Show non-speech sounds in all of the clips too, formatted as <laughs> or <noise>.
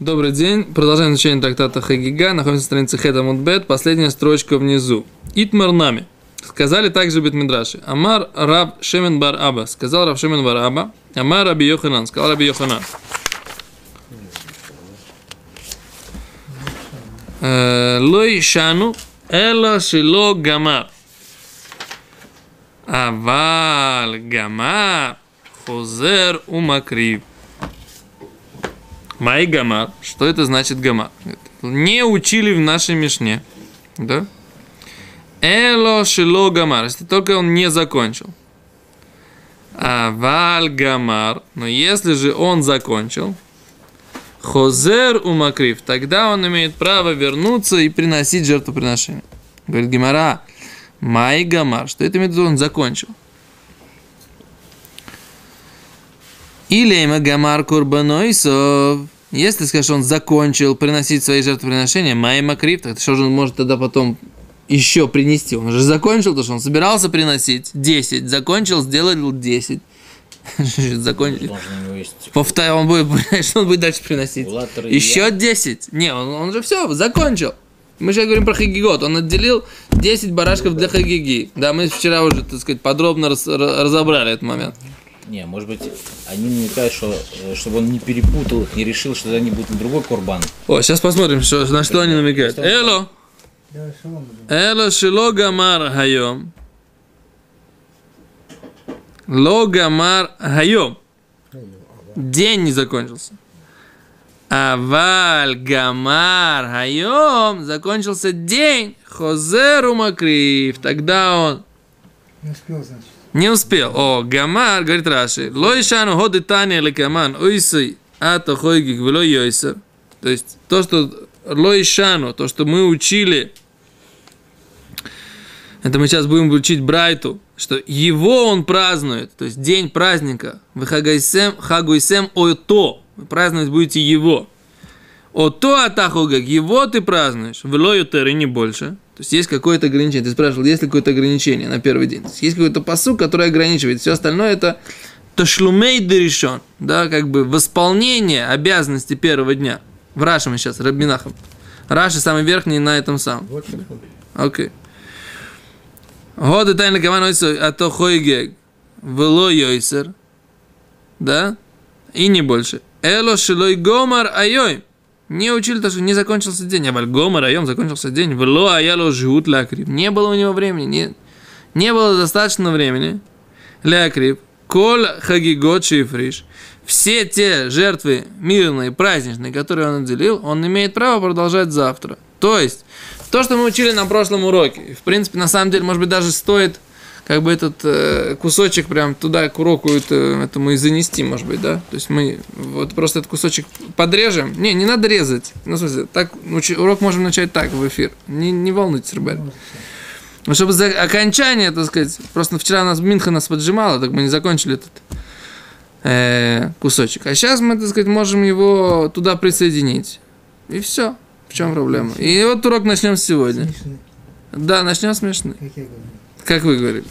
Добрый день. Продолжаем изучение трактата Хагига. Находимся на странице Хета Мудбет. Последняя строчка внизу. Итмар нами. Сказали также Битмидраши. Амар Раб Шемен Бар Аба. Сказал Раб Шемен Бар Аба. Амар Раби Йоханан. Сказал Раби Йоханан. Э, Лой Шану Эло Шило Гамар. Авал Гамар. Хозер Умакрив. Май гамар. Что это значит гамар? Не учили в нашей Мишне. Да? Эло шило гамар. Если только он не закончил. А валь гамар. Но если же он закончил. Хозер умакрив. Тогда он имеет право вернуться и приносить жертвоприношение. Говорит Гимара. Май гамар. Что это имеет в виду? Он закончил. Или Гамар Курбанойсов. Если, скажешь, он закончил приносить свои жертвоприношения, Май Макрив, так что же он может тогда потом еще принести? Он же закончил, то что он собирался приносить 10, закончил, сделал 10. <laughs> Закончил. Повторяю, он будет, <laughs> что он будет дальше приносить? Еще 10. Не, он, он же все, закончил. Мы же говорим про Хагигот. Он отделил 10 барашков для Хагиги. Да, мы вчера уже, так сказать, подробно раз, разобрали этот момент. Не, может быть, они намекают, что э, чтобы он не перепутал их, не решил, что они будут на другой курбан. О, сейчас посмотрим, что, на что они намекают. Эло. Эло шило гамар хайом. Ло гамар хайом. День не закончился. Аваль гамар хайом. Закончился день. Хозеру макрив. Тогда он... Не успел, значит. Не успел. О, Гамар, говорит Раши, лоишану ходы таня лекаман, ойсой, ато хойгик, вело йойсер. То есть, то, что лоишану, то, что мы учили, это мы сейчас будем учить Брайту, что его он празднует, то есть день праздника, вы хагайсем, хагуйсем ото, вы праздновать будете его. Ото атахугак, его ты празднуешь, вело и не больше. То есть есть какое-то ограничение. Ты спрашивал, есть ли какое-то ограничение на первый день. есть, есть какой-то посук, который ограничивает. Все остальное это ташлумей решен, да, как бы восполнение обязанности первого дня. В Раше мы сейчас, Рабинахом. Раши самый верхний на этом самом. Окей. Годы тайны каман а то хойгег вело йойсер. Да? И не больше. Эло шилой гомар айой. Не учили то, что не закончился день. А Вальгома район закончился день. Вло аяло живут лякрив. Не было у него времени. Не, не было достаточно времени. Лякрив. Коль хагигот шифриш. Все те жертвы мирные, праздничные, которые он отделил, он имеет право продолжать завтра. То есть, то, что мы учили на прошлом уроке, в принципе, на самом деле, может быть, даже стоит как бы этот э, кусочек прям туда к уроку это, этому и занести, может быть, да? То есть мы вот просто этот кусочек подрежем. Не, не надо резать. Ну, в смысле, так, урок можем начать так в эфир. Не, не волнуйтесь, ребят. Ну, чтобы за окончание, так сказать, просто вчера нас Минха нас поджимала, так мы не закончили этот э, кусочек. А сейчас мы, так сказать, можем его туда присоединить. И все. В чем проблема? И вот урок начнем сегодня. Смешный. Да, начнем смешно. Как я говорю. Как вы говорили.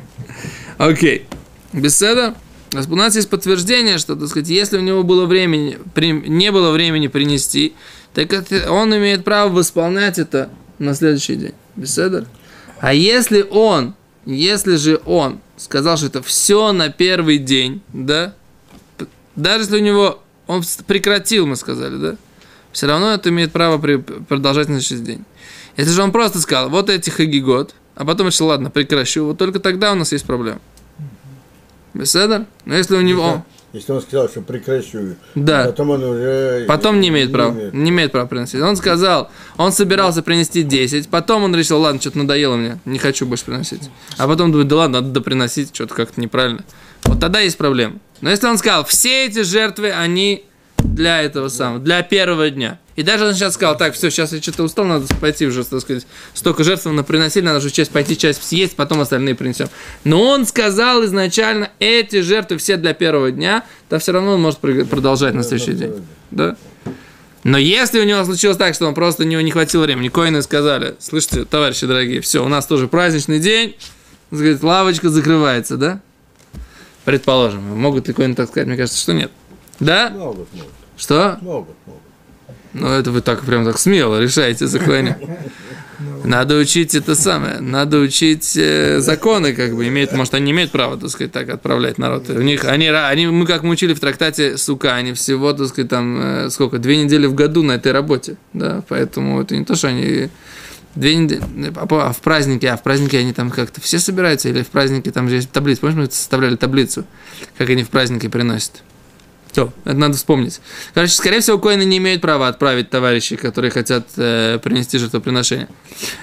<laughs> Окей. Беседа. У нас есть подтверждение, что, так сказать, если у него было времени, не было времени принести, так он имеет право восполнять это на следующий день. Беседа. А если он, если же он сказал, что это все на первый день, да, даже если у него, он прекратил, мы сказали, да, все равно это имеет право продолжать на следующий день. Если же он просто сказал, вот эти хагигот, а потом решил, ладно, прекращу. Вот только тогда у нас есть проблема. Беседа? Но если у него... Если он сказал, что прекращу, да. потом он уже... Потом не имеет права. Не, не имеет права приносить. Он сказал, он собирался принести 10, потом он решил, ладно, что-то надоело мне, не хочу больше приносить. А потом думает, да ладно, надо доприносить, что-то как-то неправильно. Вот тогда есть проблема. Но если он сказал, все эти жертвы, они для этого самого, для первого дня. И даже он сейчас сказал, так, все, сейчас я что-то устал, надо пойти уже, так сказать, столько жертв на приносили, надо уже часть пойти, часть съесть, потом остальные принесем. Но он сказал изначально, эти жертвы все для первого дня, то все равно он может продолжать на следующий день. Да? Но если у него случилось так, что он просто у него не хватило времени, коины сказали, слышите, товарищи дорогие, все, у нас тоже праздничный день, сказать, лавочка закрывается, да? Предположим, могут ли коины так сказать? Мне кажется, что нет. Да? Могут, могут. Что? Могут, могут. Ну, это вы так прям так смело решаете законе. <laughs> Надо учить это самое, надо учить э, законы, как бы, имеют, может, они имеют права, так сказать, так отправлять народ. У них, они, они, мы как мы учили в трактате Сука, они всего, так сказать, там, э, сколько, две недели в году на этой работе, да, поэтому это не то, что они две недели, а а в празднике, а в празднике они там как-то все собираются, или в празднике там же есть таблица, помнишь, мы составляли таблицу, как они в праздники приносят? Все, это надо вспомнить. Короче, скорее всего, коины не имеют права отправить товарищей, которые хотят э, принести жертвоприношение.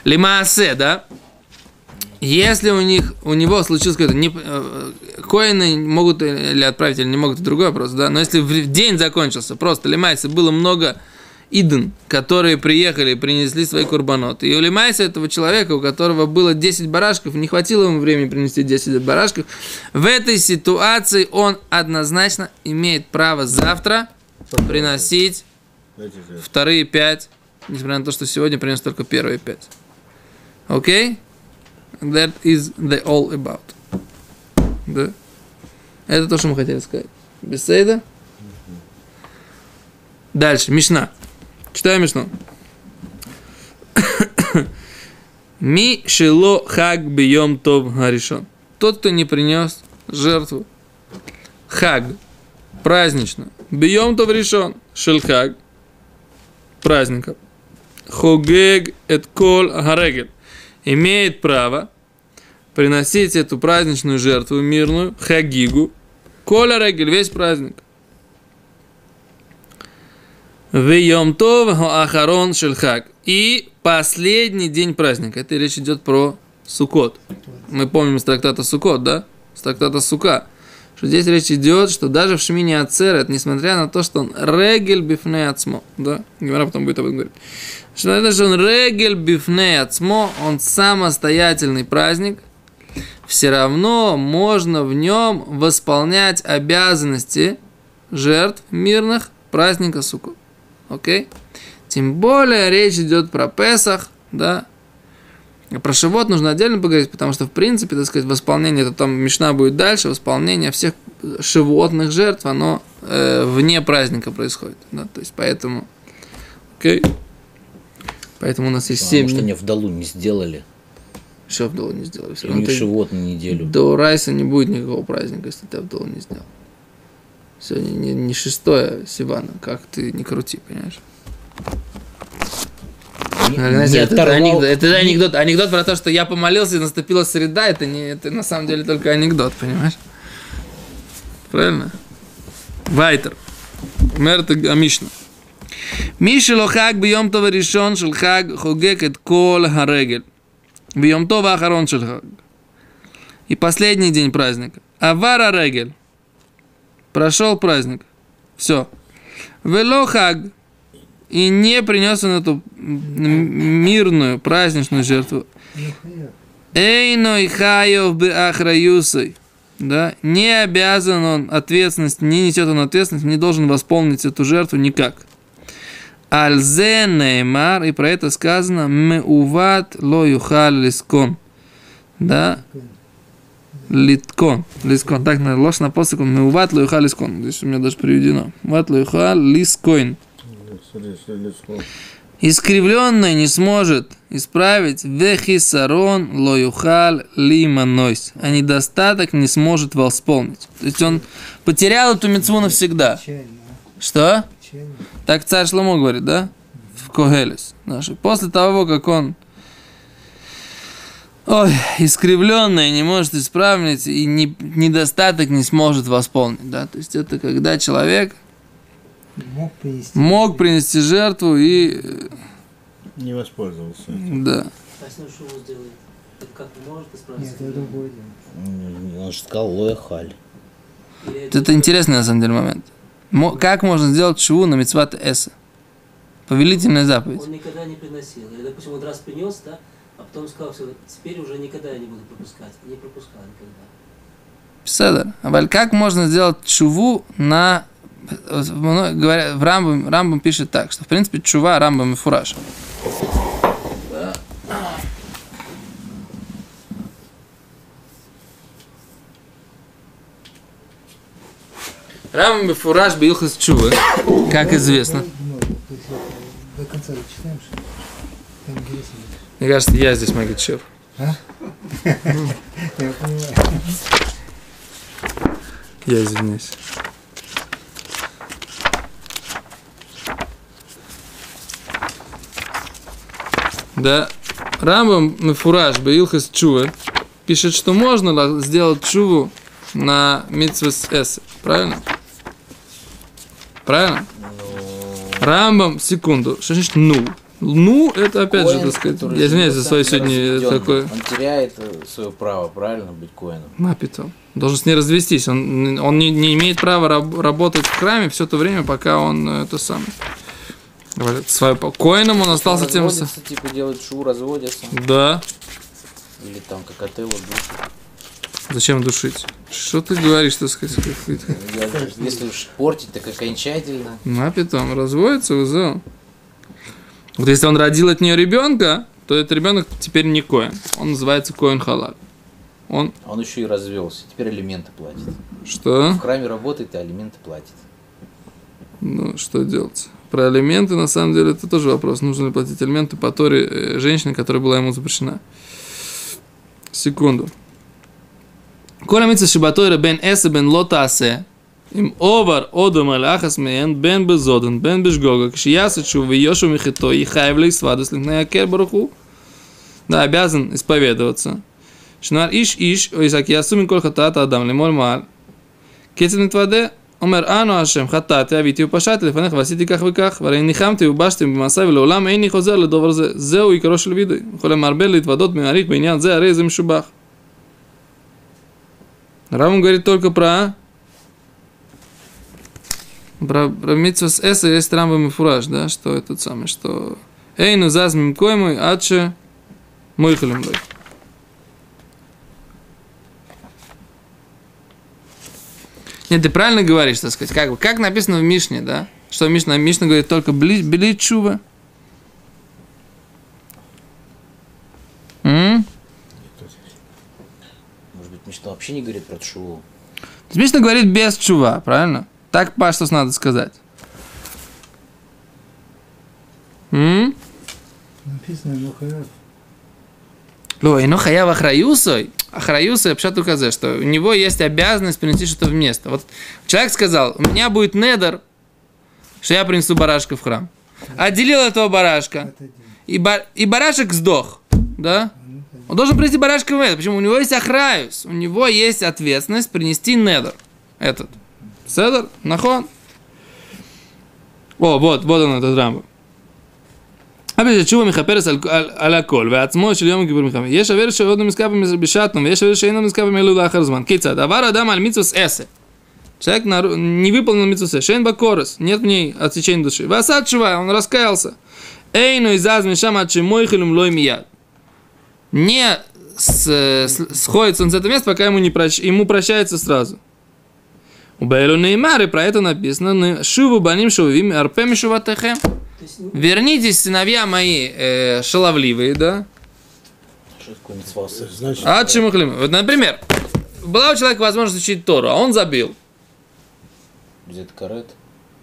Лимаасе, да? Если у них, у него случилось какое-то, не, э, коины могут или отправить, или не могут, это другой вопрос, да? Но если в день закончился, просто лимайса, было много иден, которые приехали принесли свои курбаноты. И у лимайса этого человека, у которого было 10 барашков, не хватило ему времени принести 10 барашков, в этой ситуации он однозначно имеет право завтра приносить вторые пять, несмотря на то, что сегодня принес только первые пять. Окей? That is the all about. Да? Это то, что мы хотели сказать. Беседа. Дальше, Мишна. Читаем Мишну. Ми шило хаг бьем тов гаришон. Тот, кто не принес жертву. Хаг. Празднично. Бьем тов решен. Шелхаг праздников. Хогег эт кол гарегель. Имеет право приносить эту праздничную жертву мирную, хагигу, коля регель, весь праздник. Вейом тов ахарон шельхаг. И последний день праздника. Это речь идет про Сукот. Мы помним из трактата Сукот, да? С трактата Сука. Что здесь речь идет, что даже в Шмине Ацерет, несмотря на то, что он регель бифне ацмо, да? Гимара потом будет об этом говорить. Что это, что он регель бифне ацмо, он самостоятельный праздник, все равно можно в нем восполнять обязанности жертв мирных праздника Суккот. Окей? Тем более речь идет про Песах, да, Про Шивот нужно отдельно поговорить, потому что, в принципе, так сказать, восполнение, это там Мишна будет дальше, восполнение всех животных жертв, оно э, вне праздника происходит. Да? То есть, поэтому, окей. Поэтому у нас есть Потому семь что дней. не вдалу не сделали. Что Авдола не сделали? Все равно ты- животные неделю. до Райса не будет никакого праздника, если ты Авдола не сделал. Сегодня не, не шестое Сивана, как ты не крути, понимаешь? Не, Знаете, не это, анекдот, это анекдот, анекдот про то, что я помолился и наступила среда, это не, это на самом деле только анекдот, понимаешь? Правильно? Вайтер. Мерт Амишна. Мишело хаг бьем това решен шел хогек эт кол харегель. Бьем това ахарон шел. И последний день праздника. Авара регель. Прошел праздник. Все. Вело хаг. И не принес он эту мирную праздничную жертву. Эйной хаев бы ахраюсой. Да, не обязан он ответственность, не несет он ответственность, не должен восполнить эту жертву никак. Альзе неймар, и про это сказано, мы уват ло юхал лискон. Да, литкон, лискон, так на ложь на посыку, мы уват ло юхал лискон. Здесь у меня даже приведено. Ват ло юхал лискоин. Искривленный не сможет исправить вехисарон лоюхал лиманойс, а недостаток не сможет восполнить. То есть он потерял эту мецву навсегда. Что? Так царь Шломо говорит, да? В Когелес. Наши. После того, как он ой, искривленное не может исправить и не- недостаток не сможет восполнить. Да? То есть это когда человек Мог принести. мог принести жертву и э, Не воспользовался. да. А если он сделает, как может Нет, исправиться? это другое дело. М, Он же сказал лоя халь. Или Вот Это интересный на самом деле момент. Мо- Как можно сделать шву на мецват эса? Повелительная заповедь. Он никогда не приносил. Или, допустим, он раз принес, да, а потом сказал, все, теперь уже никогда я не буду пропускать. Не пропускал никогда. Седер. А как можно сделать чуву на... вот мно- Говоря, в Рамбам, Рамбам пишет так, что в принципе чува Рамбам и фураж. Рам Мефураж Билхас Чувы, как известно. Ну, то есть это до конца читаем, что? Там интересно. Мне кажется, я здесь Магичев. <laughs> Я понимаю. Я извиняюсь. Да, Рамбам Мефураж Баилхас Чува пишет, что можно ла- сделать чуву на Митсвес Эс. Правильно? Правильно? Рамбам, секунду. Что значит ну? Ну, это опять же, Коэн, так сказать, я извиняюсь за свое сегодня такое. Он теряет э, свое право, правильно, быть коином. Мапитом. Должен с ней развестись. Он, он не, не имеет права раб- работать в храме все то время, пока он э, это самое. Свое, коином он остался тем же типа делают шоу, разводятся. Да. Или там как отелло душит. Зачем душить? Что ты говоришь, так сказать? Я- Если уж портить, так окончательно. Мапитом. Разводится, узел. Вот если он родил от нее ребенка, то этот ребенок теперь не коин. Он называется коин халат. Он Он еще и развелся. Теперь алименты платит. что? В храме работает и алименты платит. Ну, что делать? Про алименты, на самом деле, это тоже вопрос. Нужно ли платить алименты по Торе э, женщине, которая была ему запрещена? Секунду. Коля митца шибатойра бен эсе бен лота асе. Им овар одом алахас меен бен безоден бен бешгога. Кшияса чу виошу михито и хайвлей свадас линкнея баруху. Да, обязан исповедоваться. Шнар иш иш, ой саки ясумин коль хатата адам лимоль маал. קצת נתוודה, אומר אנו השם חטאתי אביתי ופשעתי לפניך ועשיתי כך וכך והרי ניחמתי ובשתי במעשיי ולעולם איני חוזר לדובר זה זהו עיקרו של וידוי יכול למרבה להתוודות מעריך בעניין זה הרי זה משובח Равун говорит только про про, про митсвас эса есть рамбам и фураж, да, что этот самый, что Эй, ну заз мимкоймой, адше мойхалем лой. Нет, ты правильно говоришь, так сказать. Как, бы, как написано в Мишне, да? Что Мишна, Мишна говорит только бли, бели чува. М? Может быть, Мишна вообще не говорит про есть Мишна говорит без чува, правильно? Так по что надо сказать. М? Написано Мухарев. Ло, и ну хаяв ахраюсой. Ахраюсой, пшат указе, что у него есть обязанность принести что-то в место. Вот человек сказал, у меня будет недер, что я принесу барашка в храм. Отделил этого барашка. И, ба- и барашек сдох, да? Он должен принести барашка в недер. Почему? У него есть охраюс. У него есть ответственность принести недер. Этот. Седер? Нахон? О, вот, вот он этот рамбо. אבל שתשובה מכפרס על, על, על הכל, ועצמו של יום הכיפור מלחמה. יש אוויר שעוד לא נזכר בשעתנו, ויש אוויר שאינו נזכר במילוי לאחר זמן. כיצד? עבר אדם על מיצוס עשר. Человек нару- не выполнил митцвусе. Шейн бакорос. Нет в ней отсечения души. Васад чува, он раскаялся. Эйну изаз мишам ачимойхилюм лой мияд. Не с- с- сходится он с этого места, пока ему, не прощ- ему прощается сразу. У Бейлу Неймары про это написано. «Ны- Шуву баним шувим арпем шуватехем. Вернитесь, сыновья мои, э, шаловливые, да? Значит, А чему хлим? Вот, например, была у человека возможность учить Тору, а он забил. Где это карет?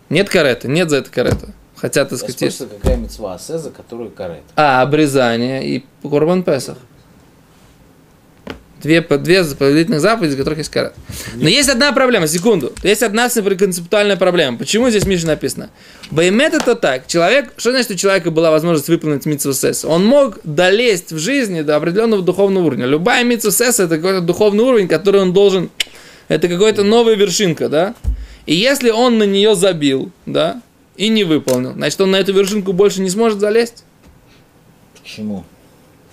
Нет карета, нет за это карета. Хотя, так Я сказать, есть. спрашиваю, какая митцва асе, за которую карет? А, обрезание и Курбан Песах. Две, две повелительных заповеди, из которых есть карет. Но есть одна проблема, секунду. Есть одна концептуальная проблема. Почему здесь Миша написано? Баймет это так. Человек, что значит, у человека была возможность выполнить митцву сесс? Он мог долезть в жизни до определенного духовного уровня. Любая митцву сесс это какой-то духовный уровень, который он должен... Это какая-то новая вершинка, да? И если он на нее забил, да, и не выполнил, значит, он на эту вершинку больше не сможет залезть. Почему?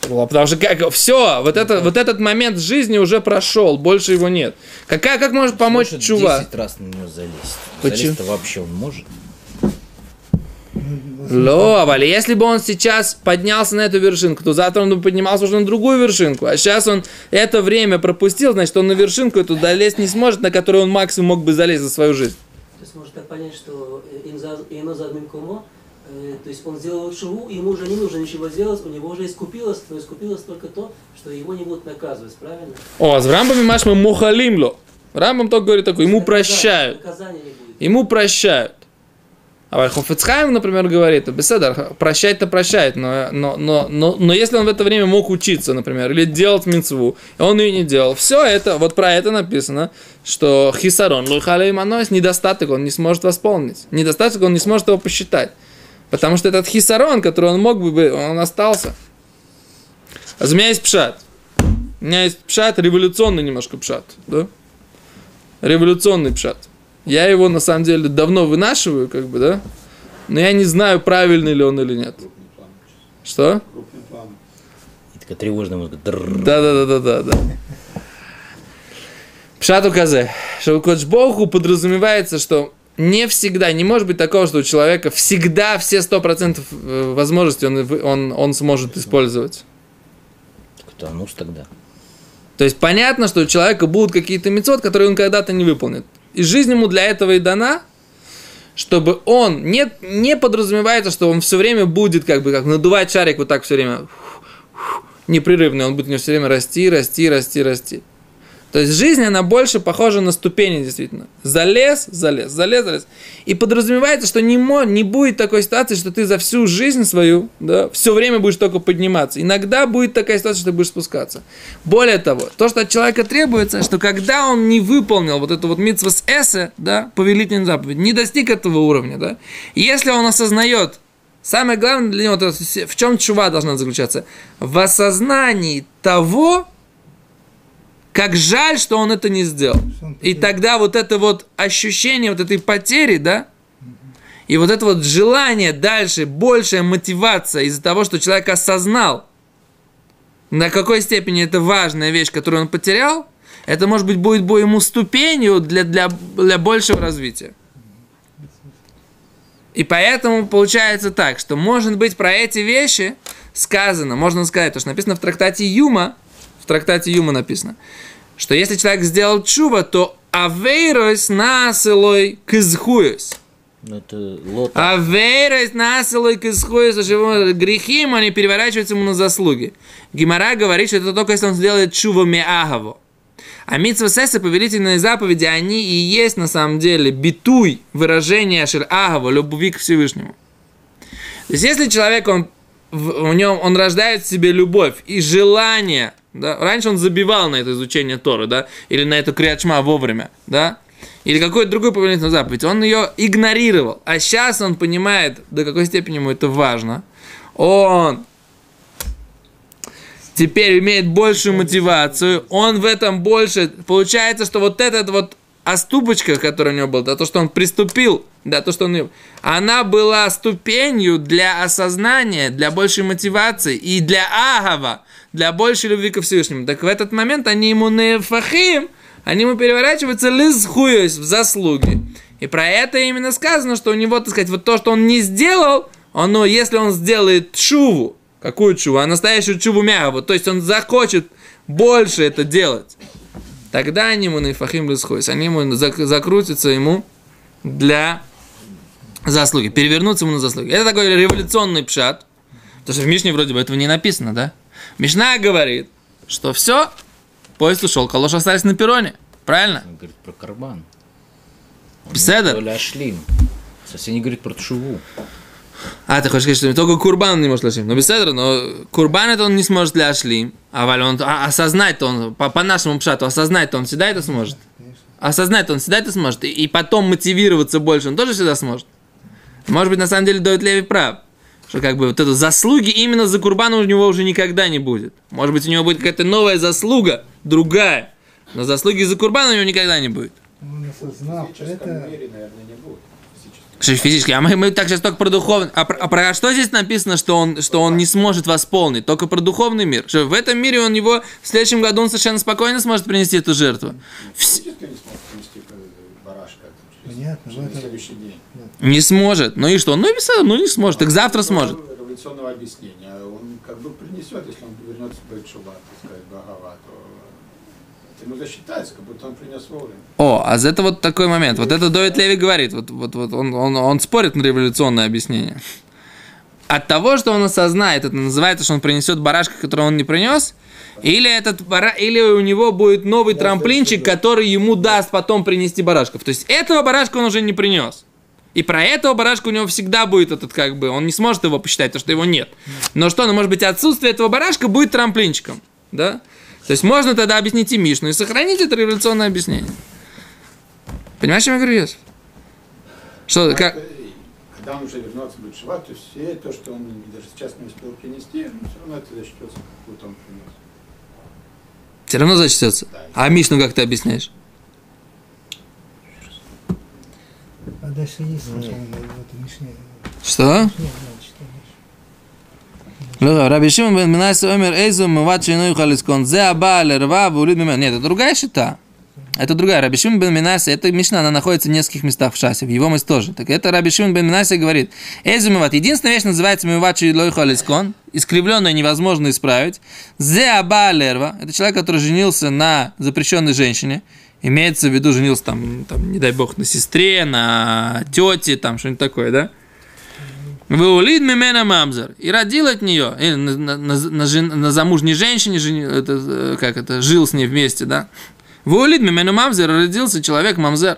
Ну, Потому что как все, вот, это, вот этот момент жизни уже прошел, больше его нет. Какая, как может помочь Может, чува? 10 раз на него залезть. Почему? Залезть-то вообще он может? Ло, а вали, если бы он сейчас поднялся на эту вершинку, то завтра он бы поднимался уже на другую вершинку. А сейчас он это время пропустил, значит, он на вершинку эту долезть не сможет, на которую он максимум мог бы залезть за свою жизнь. то есть можно так понять, что э, инза- э, то есть он сделал шуву, и ему уже не нужно ничего делать, у него уже искупилось, но искупилось только то, что его не будут наказывать, правильно? О, с врамбами маш мы мухалимло. Рамбам только говорит такое, ему прощают. Ему прощают. А Хофицхайм, например, говорит, беседа, прощать-то прощает, но, но, но, но, но если он в это время мог учиться, например, или делать мецву, и он ее не делал, все это, вот про это написано, что хисарон, лухалей манойс, недостаток он не сможет восполнить. Недостаток он не сможет его посчитать. Потому что этот хисарон, который он мог бы, он остался. А у меня есть пшат. У меня есть пшат, революционный немножко пшат. Да? Революционный пшат. Я его на самом деле давно вынашиваю, как бы, да? Но я не знаю, правильный ли он или нет. Что? И такая тревожная музыка. Дрррр. Да, да, да, да, да, да. Пшат указе, что у Кодж Богу подразумевается, что не всегда, не может быть такого, что у человека всегда все 100% э, возможностей он, он, он сможет использовать. Так это анус тогда. То есть понятно, что у человека будут какие-то мецод, которые он когда-то не выполнит. И жизнь ему для этого и дана, чтобы он не, не подразумевается, что он все время будет как бы как надувать шарик вот так все время непрерывно, он будет у него все время расти, расти, расти, расти. То есть жизнь, она больше похожа на ступени, действительно. Залез, залез, залез, залез. И подразумевается, что не, мо, не будет такой ситуации, что ты за всю жизнь свою, да, все время будешь только подниматься. Иногда будет такая ситуация, что ты будешь спускаться. Более того, то, что от человека требуется, что когда он не выполнил вот эту вот митцва с эссе, да, повелительную заповедь, не достиг этого уровня, да, если он осознает, самое главное для него, то в чем чува должна заключаться? В осознании того, как жаль, что он это не сделал. И тогда вот это вот ощущение вот этой потери, да, и вот это вот желание дальше, большая мотивация из-за того, что человек осознал, на какой степени это важная вещь, которую он потерял, это, может быть, будет бы ему ступенью для, для, для большего развития. И поэтому получается так, что, может быть, про эти вещи сказано, можно сказать, то, что написано в трактате Юма, в трактате Юма написано, что если человек сделал чува, то авейрос насылой кызхуес. Ну. Авейрос насылой его грехи ему, они переворачиваются ему на заслуги. Гимара говорит, что это только если он сделает чува меагаво. А митсва сеса, повелительные заповеди, они и есть на самом деле битуй, выражение шир агава, любви к Всевышнему. То есть, если человек, он, в, нем, он рождает в себе любовь и желание, да, раньше он забивал на это изучение Торы, да, или на эту криачма вовремя, да, или какой-то другой повелительную заповедь, он ее игнорировал, а сейчас он понимает, до какой степени ему это важно, он теперь имеет большую мотивацию, он в этом больше, получается, что вот этот вот оступочка, которая у него была, да, то, что он приступил, да, то, что он, она была ступенью для осознания, для большей мотивации и для агава, для большей любви ко Всевышнему. Так в этот момент они ему не фахим, они ему переворачиваются лизхуясь в заслуги. И про это именно сказано, что у него, так сказать, вот то, что он не сделал, оно, если он сделает чуву, какую чуву? А настоящую чуву мягу, то есть он захочет больше это делать, тогда они ему наифахим лисхойс, они ему зак- закрутятся ему для заслуги, перевернуться ему на заслуги. Это такой революционный пшат, потому что в Мишне вроде бы этого не написано, да? Мишна говорит, что все, поезд ушел, калош остались на перроне, правильно? Он говорит про карбан. Беседа. Совсем не говорит про тшуву. А, ты хочешь сказать, что только Курбан он не может ляшлим. Ну, беседа, но Курбан это он не сможет ляшлим. А валь он а, осознать-то он, по, по нашему пшату, осознать-то он всегда это сможет. Осознать-то он всегда это сможет. И, и потом мотивироваться больше он тоже всегда сможет. Может быть, на самом деле, Доид Леви прав. Что как бы вот это заслуги именно за Курбана у него уже никогда не будет. Может быть, у него будет какая-то новая заслуга, другая. Но заслуги за Курбана у него никогда не будет. Он осознав это, Что физически, а мы, мы так сейчас только про духовный. А, про- а про что здесь написано, что он, что он не сможет восполнить? Только про духовный мир. Что в этом мире он его в следующем году он совершенно спокойно сможет принести эту жертву. Вс- Понятно, день. Не сможет. Ну и что? Ну и этого, ну не сможет. Так завтра сможет. Революционного объяснения. Он как бы принесет, если он вернется в Бетшуба, так сказать, Багава, то это ему засчитается, как будто он принес вовремя. О, а за это вот такой момент. Вот это Доид Леви говорит. Вот, вот, вот он, он, он спорит на революционное объяснение. от того, что он осознает, это называется, что он принесет барашка, который он не принес, или, этот бара... или у него будет новый трамплинчик, который ему даст потом принести барашков. То есть этого барашка он уже не принес. И про этого барашка у него всегда будет этот, как бы, он не сможет его посчитать, потому что его нет. Но что, ну, может быть, отсутствие этого барашка будет трамплинчиком, да? То есть можно тогда объяснить и Мишну, и сохранить это революционное объяснение. Понимаешь, чем я говорю, Йосиф? Что, как... Когда он уже вернется в Бетшува, то все то, что он даже сейчас не успел принести, ну, все равно это засчитается, как будто он принес. Все равно зачтется. А Мишну как ты объясняешь? А дальше есть сначала в этой Мишне. Что? Нет, нет, ну Раби Шимон бен Минайса Омер Эйзу Муват Шиной Халискон Зе Абаал Рва Вулид Нет, это другая шита. Это другая. Раби Шимон бен Минайса, это Мишна, она находится в нескольких местах в шасе, в его мысль тоже. Так это Раби Шимон бен Минайса говорит, Эйзу Муват, единственная вещь называется Муват Шиной Халискон, искривленное невозможно исправить. Зе Абаал это человек, который женился на запрещенной женщине, имеется в виду женился там, там, не дай бог, на сестре, на тете, там что-нибудь такое, да? Веулид мимена мамзар. И родил от нее, или на, на, на, на жен- на замужней женщине, жени- это, э, как это, жил с ней вместе, да? Веулид мимена мамзар, родился человек мамзер.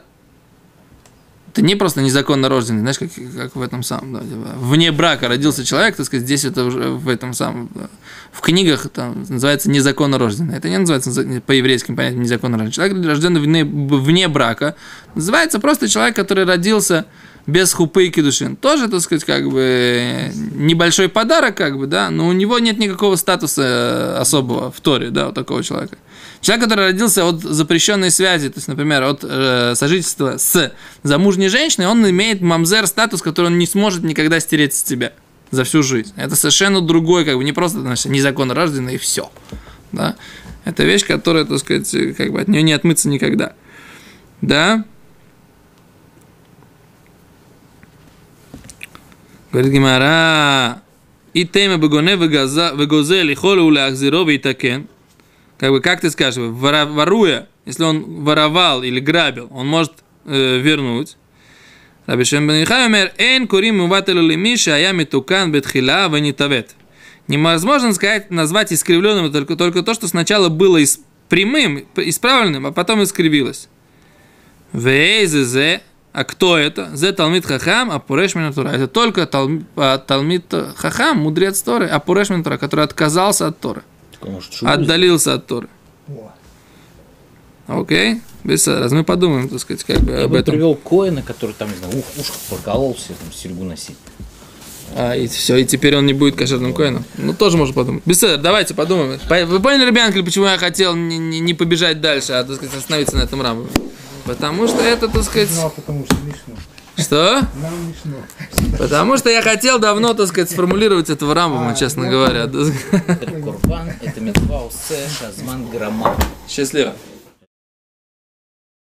Это не просто незаконно рожденный, знаешь, как, как в этом самом, да, типа, вне брака родился человек, так сказать, здесь это уже в этом самом, да, в книгах это называется незаконно рожденный. Это не называется по еврейским понятиям незаконно рожденный. Человек, рожденный вне, вне брака, называется просто человек, который родился без хупы и кедушин. Тоже, так сказать, как бы небольшой подарок, как бы, да, но у него нет никакого статуса э, особого в Торе, да, у такого человека. Человек, который родился от запрещенной связи, то есть, например, от э, сожительства с замужней женщиной, он имеет мамзер статус, который он не сможет никогда стереть с себя за всю жизнь. Это совершенно другой, как бы не просто значит, незаконно рожденный и все. Да? Это вещь, которая, так сказать, как бы от нее не отмыться никогда. Да? Говорит Гимара, и тема бегоне вегозель, и холу уляхзиров и такен. Как бы, как ты скажешь, воруя, если он воровал или грабил, он может э, вернуть. Раби Шембен Ихаймер, «Эн курим мувателю лимиша, а я метукан бетхила венитавет». Невозможно сказать, назвать искривленным только, только то, что сначала было прямым, исправленным, а потом искривилось. Вейзезе а кто это? Зе Талмит Хахам, а Пуреш Минатура. Это только Талм- а, Талмит Хахам, мудрец Торы, а Пуреш Минатура, который отказался от Торы, может, отдалился от Торы. Окей? Без раз мы подумаем, так сказать, как бы Я об бы этом. привел Коина, который там, не знаю, ух, ушко прокололся, там, серьгу носить. А, и все, и теперь он не будет кошерным коином. Ну, тоже можно подумать. Беседа, давайте подумаем. По- Вы поняли, ребятки, почему я хотел не, не- не побежать дальше, а, так сказать, остановиться на этом рамбе? Потому что это, так сказать... ну, а потому что Мишну. Что? Нам Мишну. Потому что я хотел давно, так сказать, сформулировать этого рамбома, честно я говоря. <laughs> Это Курбан, это Митва Усе, Шазман Грама. Счастливо.